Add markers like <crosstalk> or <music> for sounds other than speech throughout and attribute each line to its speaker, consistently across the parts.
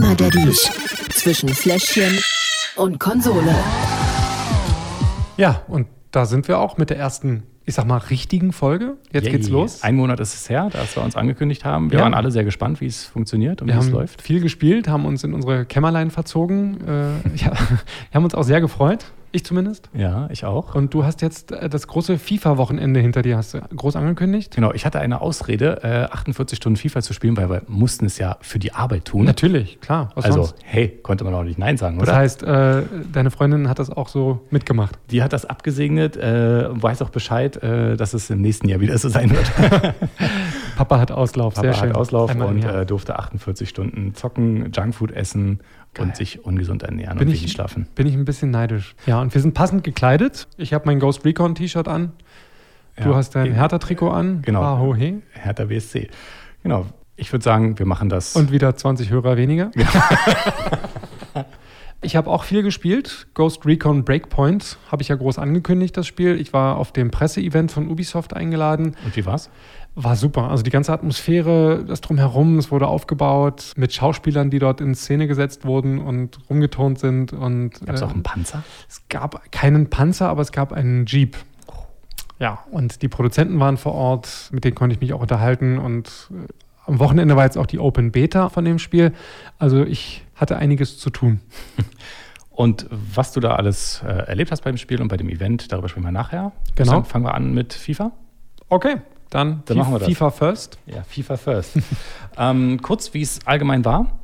Speaker 1: Gamer Daddies zwischen Fläschchen und Konsole.
Speaker 2: Ja, und da sind wir auch mit der ersten, ich sag mal, richtigen Folge. Jetzt
Speaker 3: Yay.
Speaker 2: geht's los.
Speaker 3: Ein Monat ist es her, dass wir uns angekündigt haben. Wir
Speaker 2: Ja.
Speaker 3: waren alle sehr gespannt, wie es funktioniert und
Speaker 2: Wir
Speaker 3: wie es
Speaker 2: haben
Speaker 3: läuft.
Speaker 2: viel gespielt, haben uns in unsere Kämmerlein verzogen. Äh, <laughs> ja, wir haben uns auch sehr gefreut. Ich zumindest.
Speaker 3: Ja, ich auch.
Speaker 2: Und du hast jetzt äh, das große FIFA-Wochenende hinter dir, hast du groß angekündigt.
Speaker 3: Genau, ich hatte eine Ausrede, äh, 48 Stunden FIFA zu spielen, weil wir mussten es ja für die Arbeit tun.
Speaker 2: Natürlich, klar. Was
Speaker 3: also,
Speaker 2: sonst?
Speaker 3: hey, konnte man auch nicht Nein sagen,
Speaker 2: Das
Speaker 3: oder?
Speaker 2: heißt, äh, deine Freundin hat das auch so mitgemacht.
Speaker 3: Die hat das abgesegnet, äh, weiß auch Bescheid, äh, dass es im nächsten Jahr wieder so sein wird. <laughs>
Speaker 2: Papa hat Auslauf.
Speaker 3: Papa
Speaker 2: sehr schön.
Speaker 3: hat Auslauf
Speaker 2: Einmal
Speaker 3: und äh, durfte 48 Stunden zocken, Junkfood essen und sich ungesund ernähren
Speaker 2: bin
Speaker 3: und
Speaker 2: ich,
Speaker 3: wenig schlafen.
Speaker 2: bin ich ein bisschen neidisch. Ja, und wir sind passend gekleidet. Ich habe mein Ghost Recon T-Shirt an. Du
Speaker 3: Ja.
Speaker 2: hast dein Hertha-Trikot an.
Speaker 3: Genau.
Speaker 2: Ah, ho, he.
Speaker 3: Hertha BSC. Genau. Ich würde sagen, wir machen das.
Speaker 2: Und wieder 20 Hörer weniger. <laughs> ich habe auch viel gespielt. Ghost Recon Breakpoint habe ich ja groß angekündigt, das Spiel. Ich war auf dem Presseevent von Ubisoft eingeladen.
Speaker 3: und wie war's?
Speaker 2: War super. Also die ganze Atmosphäre, das Drumherum, es wurde aufgebaut mit Schauspielern, die dort in Szene gesetzt wurden und rumgeturnt sind. Und
Speaker 3: Gab es
Speaker 2: äh,
Speaker 3: auch einen Panzer?
Speaker 2: es gab keinen Panzer, aber es gab einen Jeep. Ja, und die Produzenten waren vor Ort, mit denen konnte ich mich auch unterhalten. Und äh, am Wochenende war jetzt auch die Open Beta von dem Spiel. Also ich hatte einiges zu tun. <laughs>
Speaker 3: Und was du da alles äh, erlebt hast beim Spiel und bei dem Event, darüber sprechen wir nachher.
Speaker 2: Genau.
Speaker 3: Dann fangen wir an mit FIFA.
Speaker 2: Okay, dann,
Speaker 3: Dann machen wir das.
Speaker 2: FIFA First.
Speaker 3: Ja, FIFA First. <laughs> ähm, kurz, wie es allgemein war.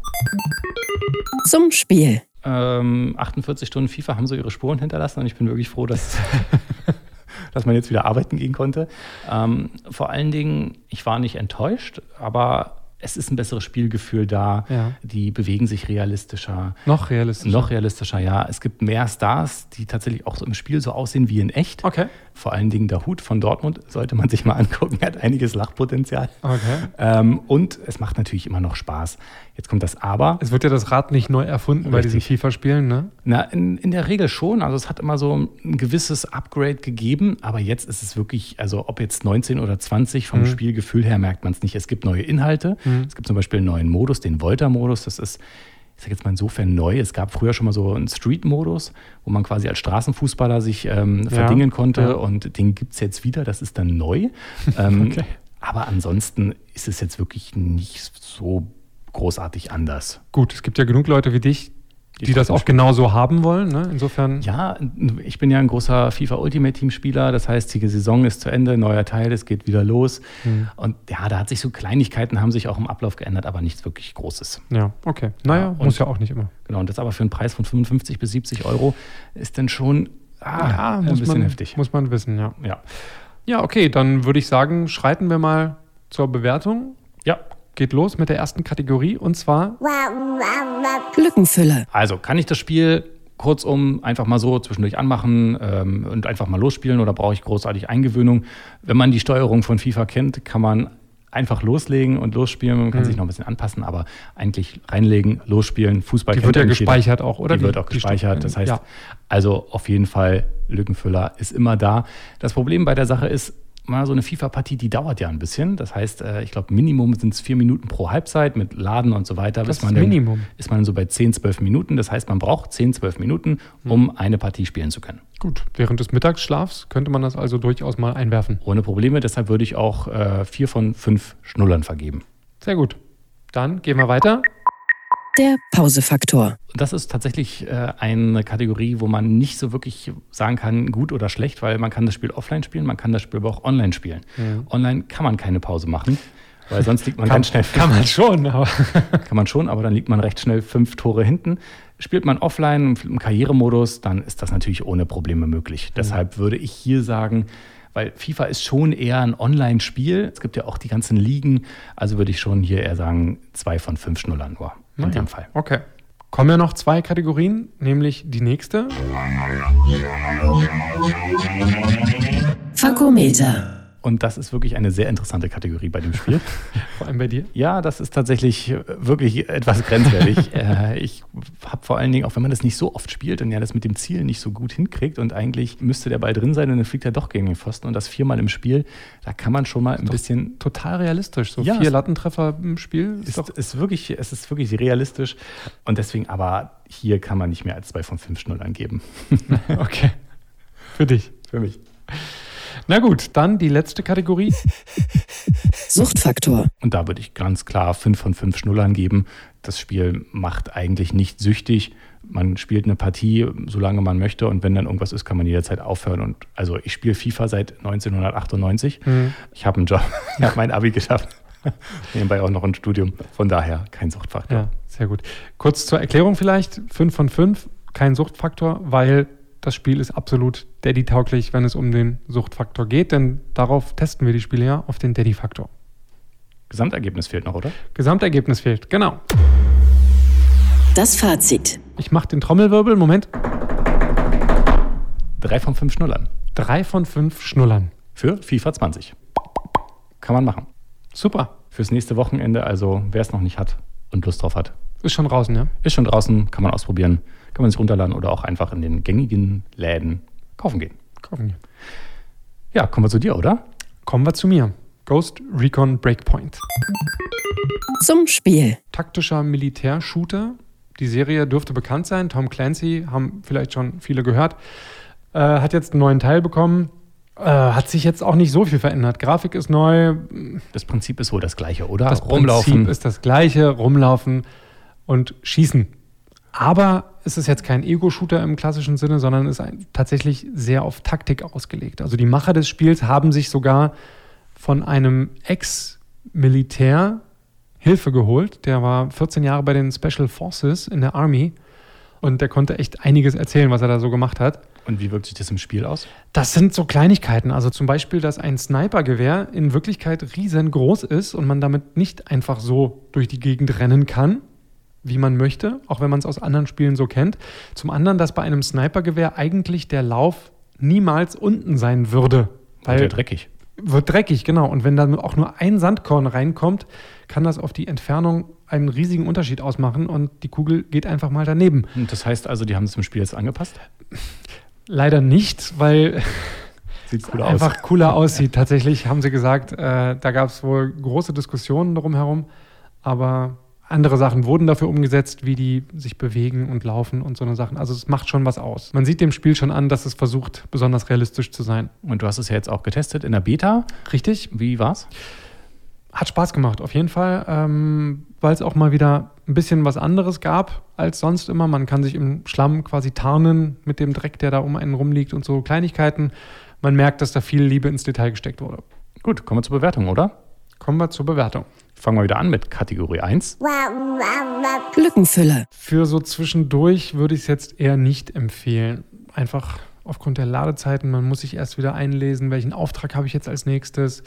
Speaker 1: Zum Spiel.
Speaker 3: Ähm, 48 Stunden FIFA haben so ihre Spuren hinterlassen und ich bin wirklich froh, dass, <laughs> dass man jetzt wieder arbeiten gehen konnte. Ähm, vor allen Dingen, ich war nicht enttäuscht, aber es ist ein besseres Spielgefühl da.
Speaker 2: Ja.
Speaker 3: Die bewegen sich realistischer.
Speaker 2: Noch realistisch.
Speaker 3: Noch realistischer, ja. Es gibt mehr Stars, die tatsächlich auch so im Spiel so aussehen wie in echt.
Speaker 2: Okay.
Speaker 3: Vor allen Dingen der Hut von Dortmund sollte man sich mal angucken. Er hat einiges Lachpotenzial.
Speaker 2: Okay.
Speaker 3: Ähm, und es macht natürlich immer noch Spaß. Jetzt kommt das Aber.
Speaker 2: Es wird ja das Rad nicht neu erfunden bei diesen
Speaker 3: Richtig.
Speaker 2: FIFA-Spielen, ne?
Speaker 3: Na, in, in der Regel schon. Also es hat immer so ein gewisses Upgrade gegeben, aber jetzt ist es wirklich, also ob jetzt 19 oder 20 vom Spielgefühl her merkt man es nicht. Es gibt neue Inhalte. Es gibt zum Beispiel einen neuen Modus, den Volta-Modus. Das ist, ich sage jetzt mal insofern neu. Es gab früher schon mal so einen Street-Modus, wo man quasi als Straßenfußballer sich ähm, verdingen konnte
Speaker 2: ja.
Speaker 3: und den gibt es jetzt wieder. Das ist dann neu. <laughs> Ähm,
Speaker 2: Okay.
Speaker 3: Aber ansonsten ist es jetzt wirklich nicht so großartig anders.
Speaker 2: Gut, es gibt ja genug Leute wie dich, die,
Speaker 3: Die
Speaker 2: das auch genauso haben wollen. Ne? Insofern,
Speaker 3: Ja, ich bin ja ein großer FIFA Ultimate Team Spieler. Das heißt, die Saison ist zu Ende, neuer Teil, es geht wieder los.
Speaker 2: Mhm.
Speaker 3: Und ja, da hat sich so Kleinigkeiten haben sich auch im Ablauf geändert, aber nichts wirklich Großes.
Speaker 2: ja, okay. Naja,
Speaker 3: Ja,
Speaker 2: muss ja auch nicht immer.
Speaker 3: Genau, und das aber für einen Preis von 55 bis 70 Euro ist dann schon ah,
Speaker 2: ja,
Speaker 3: ein bisschen
Speaker 2: man,
Speaker 3: heftig.
Speaker 2: Muss man wissen, ja.
Speaker 3: Ja.
Speaker 2: Ja, okay, dann würde ich sagen, schreiten wir mal zur Bewertung.
Speaker 3: ja,
Speaker 2: Geht los mit der ersten Kategorie und zwar
Speaker 1: Lückenfüller.
Speaker 3: also kann ich das Spiel kurzum einfach mal so zwischendurch anmachen ähm, und einfach mal losspielen oder brauche ich großartig Eingewöhnung? Wenn man die Steuerung von FIFA kennt, kann man einfach loslegen und losspielen. Man kann
Speaker 2: Mhm.
Speaker 3: sich noch ein bisschen anpassen, aber eigentlich reinlegen, losspielen, Fußball.
Speaker 2: Die
Speaker 3: kennt
Speaker 2: wird ja gespeichert auch, oder?
Speaker 3: Die,
Speaker 2: Die-
Speaker 3: wird auch
Speaker 2: die
Speaker 3: gespeichert.
Speaker 2: Stu-
Speaker 3: Das heißt,
Speaker 2: ja.
Speaker 3: also auf jeden Fall Lückenfüller ist immer da. Das Problem bei der Sache ist, mal so eine FIFA-Partie, die dauert ja ein bisschen. Das heißt, äh, ich glaube, Minimum sind es vier Minuten pro Halbzeit mit Laden und so weiter.
Speaker 2: Das
Speaker 3: bis man
Speaker 2: ist
Speaker 3: dann-
Speaker 2: Minimum.
Speaker 3: Ist man so bei 10, 12 Minuten. Das heißt, man braucht 10, 12 Minuten,
Speaker 2: Hm.
Speaker 3: um eine Partie spielen zu können.
Speaker 2: Gut, während des Mittagsschlafs könnte man das also durchaus mal einwerfen.
Speaker 3: Ohne Probleme. Deshalb würde ich auch äh, vier von fünf Schnullern vergeben.
Speaker 2: Sehr gut. Dann gehen wir weiter.
Speaker 1: Der Pausefaktor.
Speaker 3: Das ist tatsächlich äh, eine Kategorie, wo man nicht so wirklich sagen kann, gut oder schlecht, weil man kann das Spiel offline spielen, man kann das Spiel aber auch online spielen. Online kann man keine Pause machen, weil sonst liegt man ganz schnell
Speaker 2: Kann man <laughs> schon, aber
Speaker 3: kann man schon, aber dann liegt man recht schnell fünf Tore hinten. Spielt man offline im Karrieremodus, dann ist das natürlich ohne Probleme möglich. Deshalb würde ich hier sagen, weil FIFA ist schon eher ein Online-Spiel. Es gibt ja auch die ganzen Ligen. Also würde ich schon hier eher sagen, zwei von fünf Schnullern nur in dem Fall.
Speaker 2: Okay. Kommen ja noch zwei Kategorien, nämlich die nächste.
Speaker 1: Fakometer.
Speaker 3: Und das ist wirklich eine sehr interessante Kategorie bei dem Spiel. <laughs>
Speaker 2: vor allem bei dir?
Speaker 3: Ja, das ist tatsächlich wirklich etwas grenzwertig. <laughs> äh, ich habe vor allen Dingen, auch wenn man das nicht so oft spielt und ja das mit dem Ziel nicht so gut hinkriegt und eigentlich müsste der Ball drin sein und dann fliegt er doch gegen den Pfosten und das viermal im Spiel, da kann man schon mal ein bisschen.
Speaker 2: Total realistisch. So
Speaker 3: Ja,
Speaker 2: vier Lattentreffer im Spiel ist
Speaker 3: Ist,
Speaker 2: doch
Speaker 3: ist wirklich, es ist wirklich realistisch und deswegen, aber hier kann man nicht mehr als zwei von fünf Schnullern geben. <laughs>
Speaker 2: okay. Für dich.
Speaker 3: Für mich.
Speaker 2: Na gut, dann die letzte Kategorie. <laughs>
Speaker 1: Suchtfaktor.
Speaker 3: Und da würde ich ganz klar fünf von fünf Schnullern geben. Das Spiel macht eigentlich nicht süchtig. Man spielt eine Partie, solange man möchte. Und wenn dann irgendwas ist, kann man jederzeit aufhören. Und also ich spiele FIFA seit 1998. Ich habe einen Job, <laughs> ich habe mein Abi geschafft. <laughs> Nebenbei auch noch ein Studium. Von daher kein Suchtfaktor.
Speaker 2: Ja, sehr gut. Kurz zur Erklärung vielleicht. 5 von 5, kein Suchtfaktor, weil das Spiel ist absolut Daddy-tauglich, wenn es um den Suchtfaktor geht, denn darauf testen wir die Spiele ja auf den Daddy-Faktor.
Speaker 3: Gesamtergebnis fehlt noch, oder?
Speaker 2: Gesamtergebnis fehlt, genau.
Speaker 1: Das Fazit.
Speaker 2: Ich mache den Trommelwirbel, Moment.
Speaker 3: Drei von fünf Schnullern.
Speaker 2: Drei von fünf Schnullern.
Speaker 3: Für FIFA 20. Kann man machen.
Speaker 2: Super.
Speaker 3: Fürs nächste Wochenende, also wer es noch nicht hat und Lust drauf hat,
Speaker 2: Ist schon draußen, ja?
Speaker 3: ist schon draußen, kann man ausprobieren, kann man sich runterladen oder auch einfach in den gängigen Läden kaufen gehen.
Speaker 2: Kaufen wir.
Speaker 3: Ja, kommen wir zu dir, oder?
Speaker 2: Kommen wir zu mir. Ghost Recon Breakpoint.
Speaker 1: Zum Spiel.
Speaker 2: taktischer Militärshooter. Die Serie dürfte bekannt sein. Tom Clancy haben vielleicht schon viele gehört. Äh, hat jetzt einen neuen Teil bekommen. Äh, hat sich jetzt auch nicht so viel verändert. Grafik ist neu.
Speaker 3: Das Prinzip ist wohl das gleiche, oder?
Speaker 2: Das Prinzip ist das gleiche. Rumlaufen und schießen. Aber es ist jetzt kein Ego-Shooter im klassischen Sinne, sondern ist tatsächlich sehr auf Taktik ausgelegt. Also die Macher des Spiels haben sich sogar von einem Ex-Militär Hilfe geholt. Der war 14 Jahre bei den Special Forces in der Army und der konnte echt einiges erzählen, was er da so gemacht hat.
Speaker 3: Und wie wirkt sich das im Spiel aus?
Speaker 2: Das sind so Kleinigkeiten. Also zum Beispiel, dass ein Snipergewehr in Wirklichkeit riesengroß ist und man damit nicht einfach so durch die Gegend rennen kann, wie man möchte, auch wenn man es aus anderen Spielen so kennt. Zum anderen, dass bei einem Snipergewehr eigentlich der Lauf niemals unten sein würde.
Speaker 3: Weil ja dreckig.
Speaker 2: Wird dreckig, genau. Und wenn dann auch nur ein Sandkorn reinkommt, kann das auf die Entfernung einen riesigen Unterschied ausmachen und die Kugel geht einfach mal daneben.
Speaker 3: Und das heißt also, die haben es im Spiel jetzt angepasst?
Speaker 2: Leider nicht, weil <laughs>
Speaker 3: Sieht cool
Speaker 2: einfach cooler aussieht. Tatsächlich haben sie gesagt, äh, da gab es wohl große Diskussionen darum herum, aber andere Sachen wurden dafür umgesetzt, wie die sich bewegen und laufen und so eine Sachen. Also es macht schon was aus. Man sieht dem Spiel schon an, dass es versucht, besonders realistisch zu sein.
Speaker 3: Und du hast es ja jetzt auch getestet in der Beta.
Speaker 2: Richtig?
Speaker 3: Wie war's?
Speaker 2: Hat Spaß gemacht, auf jeden Fall, ähm, weil es auch mal wieder ein bisschen was anderes gab als sonst immer. Man kann sich im Schlamm quasi tarnen mit dem Dreck, der da um einen rumliegt und so Kleinigkeiten. Man merkt, dass da viel Liebe ins Detail gesteckt wurde.
Speaker 3: Gut, kommen wir zur Bewertung, oder?
Speaker 2: Kommen wir zur Bewertung.
Speaker 3: Fangen wir wieder an mit Kategorie 1.
Speaker 1: Lückenfüller.
Speaker 2: Für so zwischendurch würde ich es jetzt eher nicht empfehlen. Einfach aufgrund der Ladezeiten. Man muss sich erst wieder einlesen, welchen Auftrag habe ich jetzt als nächstes.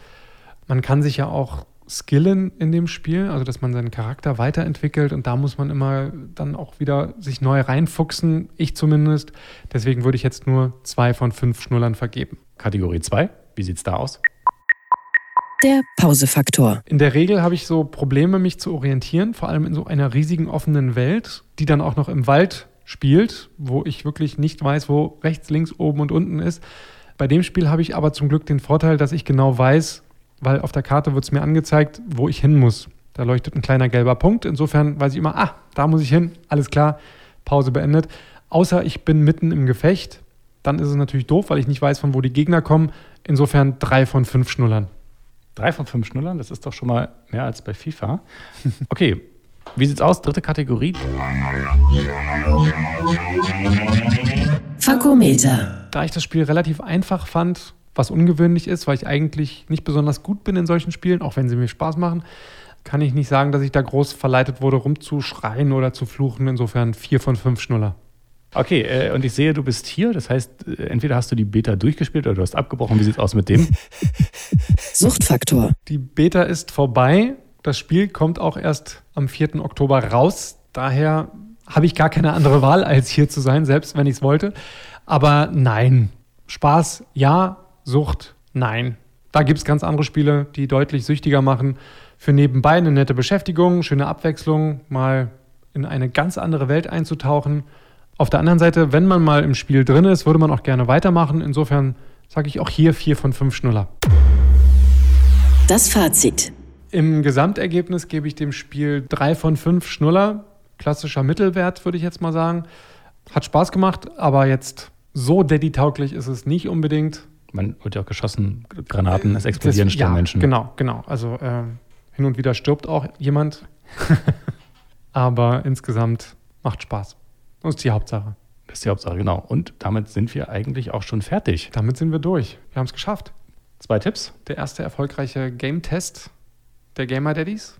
Speaker 2: Man kann sich ja auch skillen in dem Spiel, also dass man seinen Charakter weiterentwickelt und da muss man immer dann auch wieder sich neu reinfuchsen, ich zumindest. Deswegen würde ich jetzt nur zwei von fünf Schnullern vergeben.
Speaker 3: Kategorie 2. Wie sieht's da aus?
Speaker 1: Der Pausefaktor.
Speaker 2: In der Regel habe ich so Probleme, mich zu orientieren, vor allem in so einer riesigen offenen Welt, die dann auch noch im Wald spielt, wo ich wirklich nicht weiß, wo rechts, links, oben und unten ist. Bei dem Spiel habe ich aber zum Glück den Vorteil, dass ich genau weiß, weil auf der Karte wird es mir angezeigt, wo ich hin muss. Da leuchtet ein kleiner gelber Punkt. Insofern weiß ich immer, ah, da muss ich hin, alles klar, Pause beendet. Außer ich bin mitten im Gefecht, dann ist es natürlich doof, weil ich nicht weiß, von wo die Gegner kommen. Insofern drei von fünf Schnullern.
Speaker 3: Drei von fünf Schnullern, das ist doch schon mal mehr als bei FIFA. Okay, wie sieht's aus? Dritte Kategorie.
Speaker 1: Fakometer.
Speaker 2: Da ich das Spiel relativ einfach fand, was ungewöhnlich ist, weil ich eigentlich nicht besonders gut bin in solchen Spielen, auch wenn sie mir Spaß machen, kann ich nicht sagen, dass ich da groß verleitet wurde, rumzuschreien oder zu fluchen. Insofern vier von fünf Schnuller.
Speaker 3: Okay, äh, und ich sehe, du bist hier. Das heißt, äh, entweder hast du die Beta durchgespielt oder du hast abgebrochen. Wie sieht's aus mit dem? <laughs>
Speaker 1: Suchtfaktor.
Speaker 2: Die Beta ist vorbei. Das Spiel kommt auch erst am 4. Oktober raus. Daher habe ich gar keine andere Wahl, als hier zu sein, selbst wenn ich es wollte. Aber nein. Spaß, ja. Sucht, nein. Da gibt es ganz andere Spiele, die deutlich süchtiger machen. Für nebenbei eine nette Beschäftigung, schöne Abwechslung, mal in eine ganz andere Welt einzutauchen. Auf der anderen Seite, wenn man mal im Spiel drin ist, würde man auch gerne weitermachen. Insofern sage ich auch hier vier von fünf Schnuller.
Speaker 1: Das Fazit.
Speaker 2: Im Gesamtergebnis gebe ich dem Spiel drei von fünf Schnuller. Klassischer Mittelwert, würde ich jetzt mal sagen. Hat Spaß gemacht, aber jetzt so Daddy-tauglich ist es nicht unbedingt.
Speaker 3: Man wird ja auch geschossen, Granaten, es explodieren
Speaker 2: ja,
Speaker 3: Menschen.
Speaker 2: Genau, genau. Also äh, hin und wieder stirbt auch jemand. <laughs> aber insgesamt macht Spaß. Das ist die Hauptsache.
Speaker 3: Das ist die Hauptsache, genau. Und damit sind wir eigentlich auch schon fertig.
Speaker 2: Damit sind wir durch. Wir haben es geschafft.
Speaker 3: Zwei Tipps.
Speaker 2: Der erste erfolgreiche Game-Test der Gamer Daddies.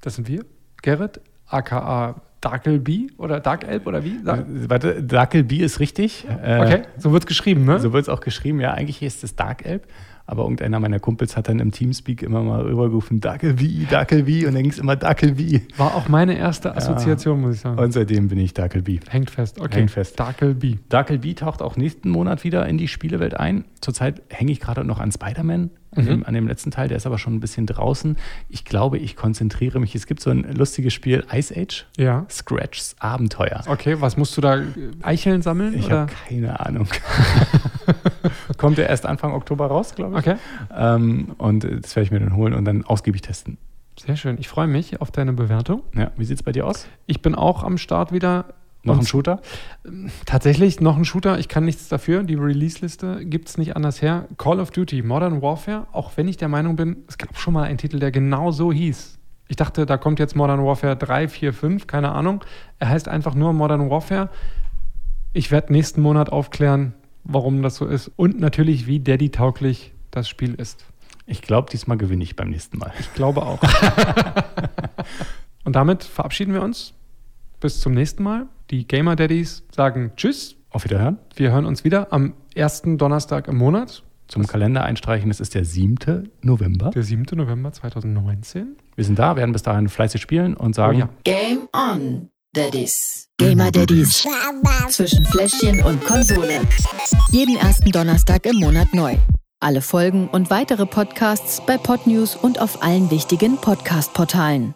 Speaker 2: Das sind wir. Gerrit, aka Darkelby oder Dark Elb oder wie? Sag-
Speaker 3: Warte, Darkelby ist richtig. Äh,
Speaker 2: Okay, so wird es geschrieben, ne?
Speaker 3: So wird es auch geschrieben. Ja, eigentlich ist es Dark Elb. Aber irgendeiner meiner Kumpels hat dann im Teamspeak immer mal rübergerufen, Darkelby, Darkelby. Und dann ging es immer Darkelby.
Speaker 2: War auch meine erste Assoziation, muss ich sagen.
Speaker 3: Und seitdem bin ich Darkelby.
Speaker 2: Hängt fest, okay.
Speaker 3: Hängt fest.
Speaker 2: Darkelby.
Speaker 3: Darkelby taucht auch nächsten Monat wieder in die Spielewelt ein. Zurzeit hänge ich gerade noch an Spider-Man, an, dem, an dem letzten Teil. Der ist aber schon ein bisschen draußen. Ich glaube, ich konzentriere mich. Es gibt so ein lustiges Spiel, Ice Age.
Speaker 2: Ja.
Speaker 3: Scratchs Abenteuer.
Speaker 2: Okay, was musst du da? äh, Eicheln sammeln?
Speaker 3: Ich habe keine Ahnung. <laughs> <laughs> Kommt ja erst Anfang Oktober raus, glaube ich.
Speaker 2: Okay,
Speaker 3: Ähm, und das werde ich mir dann holen und dann ausgiebig testen.
Speaker 2: sehr schön. Ich freue mich auf deine Bewertung.
Speaker 3: Ja, wie sieht es bei dir aus?
Speaker 2: Ich bin auch am Start wieder.
Speaker 3: Noch ein Shooter?
Speaker 2: Tatsächlich noch ein Shooter. Ich kann nichts dafür. Die Release-Liste gibt es nicht anders her. Call of Duty Modern Warfare, auch wenn ich der Meinung bin, es gab schon mal einen Titel, der genau so hieß. Ich dachte, da kommt jetzt Modern Warfare 3, 4, 5, keine Ahnung. Er heißt einfach nur Modern Warfare. Ich werde nächsten Monat aufklären, warum das so ist und natürlich, wie Daddy-tauglich das Spiel ist.
Speaker 3: Ich glaube, diesmal gewinne ich beim nächsten Mal.
Speaker 2: Ich glaube auch. <laughs> und damit verabschieden wir uns. Bis zum nächsten Mal. Die Gamer Daddies sagen Tschüss.
Speaker 3: Auf Wiederhören.
Speaker 2: Wir hören uns wieder am ersten Donnerstag im Monat,
Speaker 3: Zum Kalender einstreichen, es ist der 7. November.
Speaker 2: der 7. November 2019.
Speaker 3: Wir sind da, werden bis dahin fleißig spielen und sagen,
Speaker 2: Oh ja.
Speaker 1: Game on, Daddies. Gamer Daddies. Zwischen Fläschchen und Konsole. Jeden ersten Donnerstag im Monat neu. Alle Folgen und weitere Podcasts bei Podnews und auf allen wichtigen Podcast-Portalen.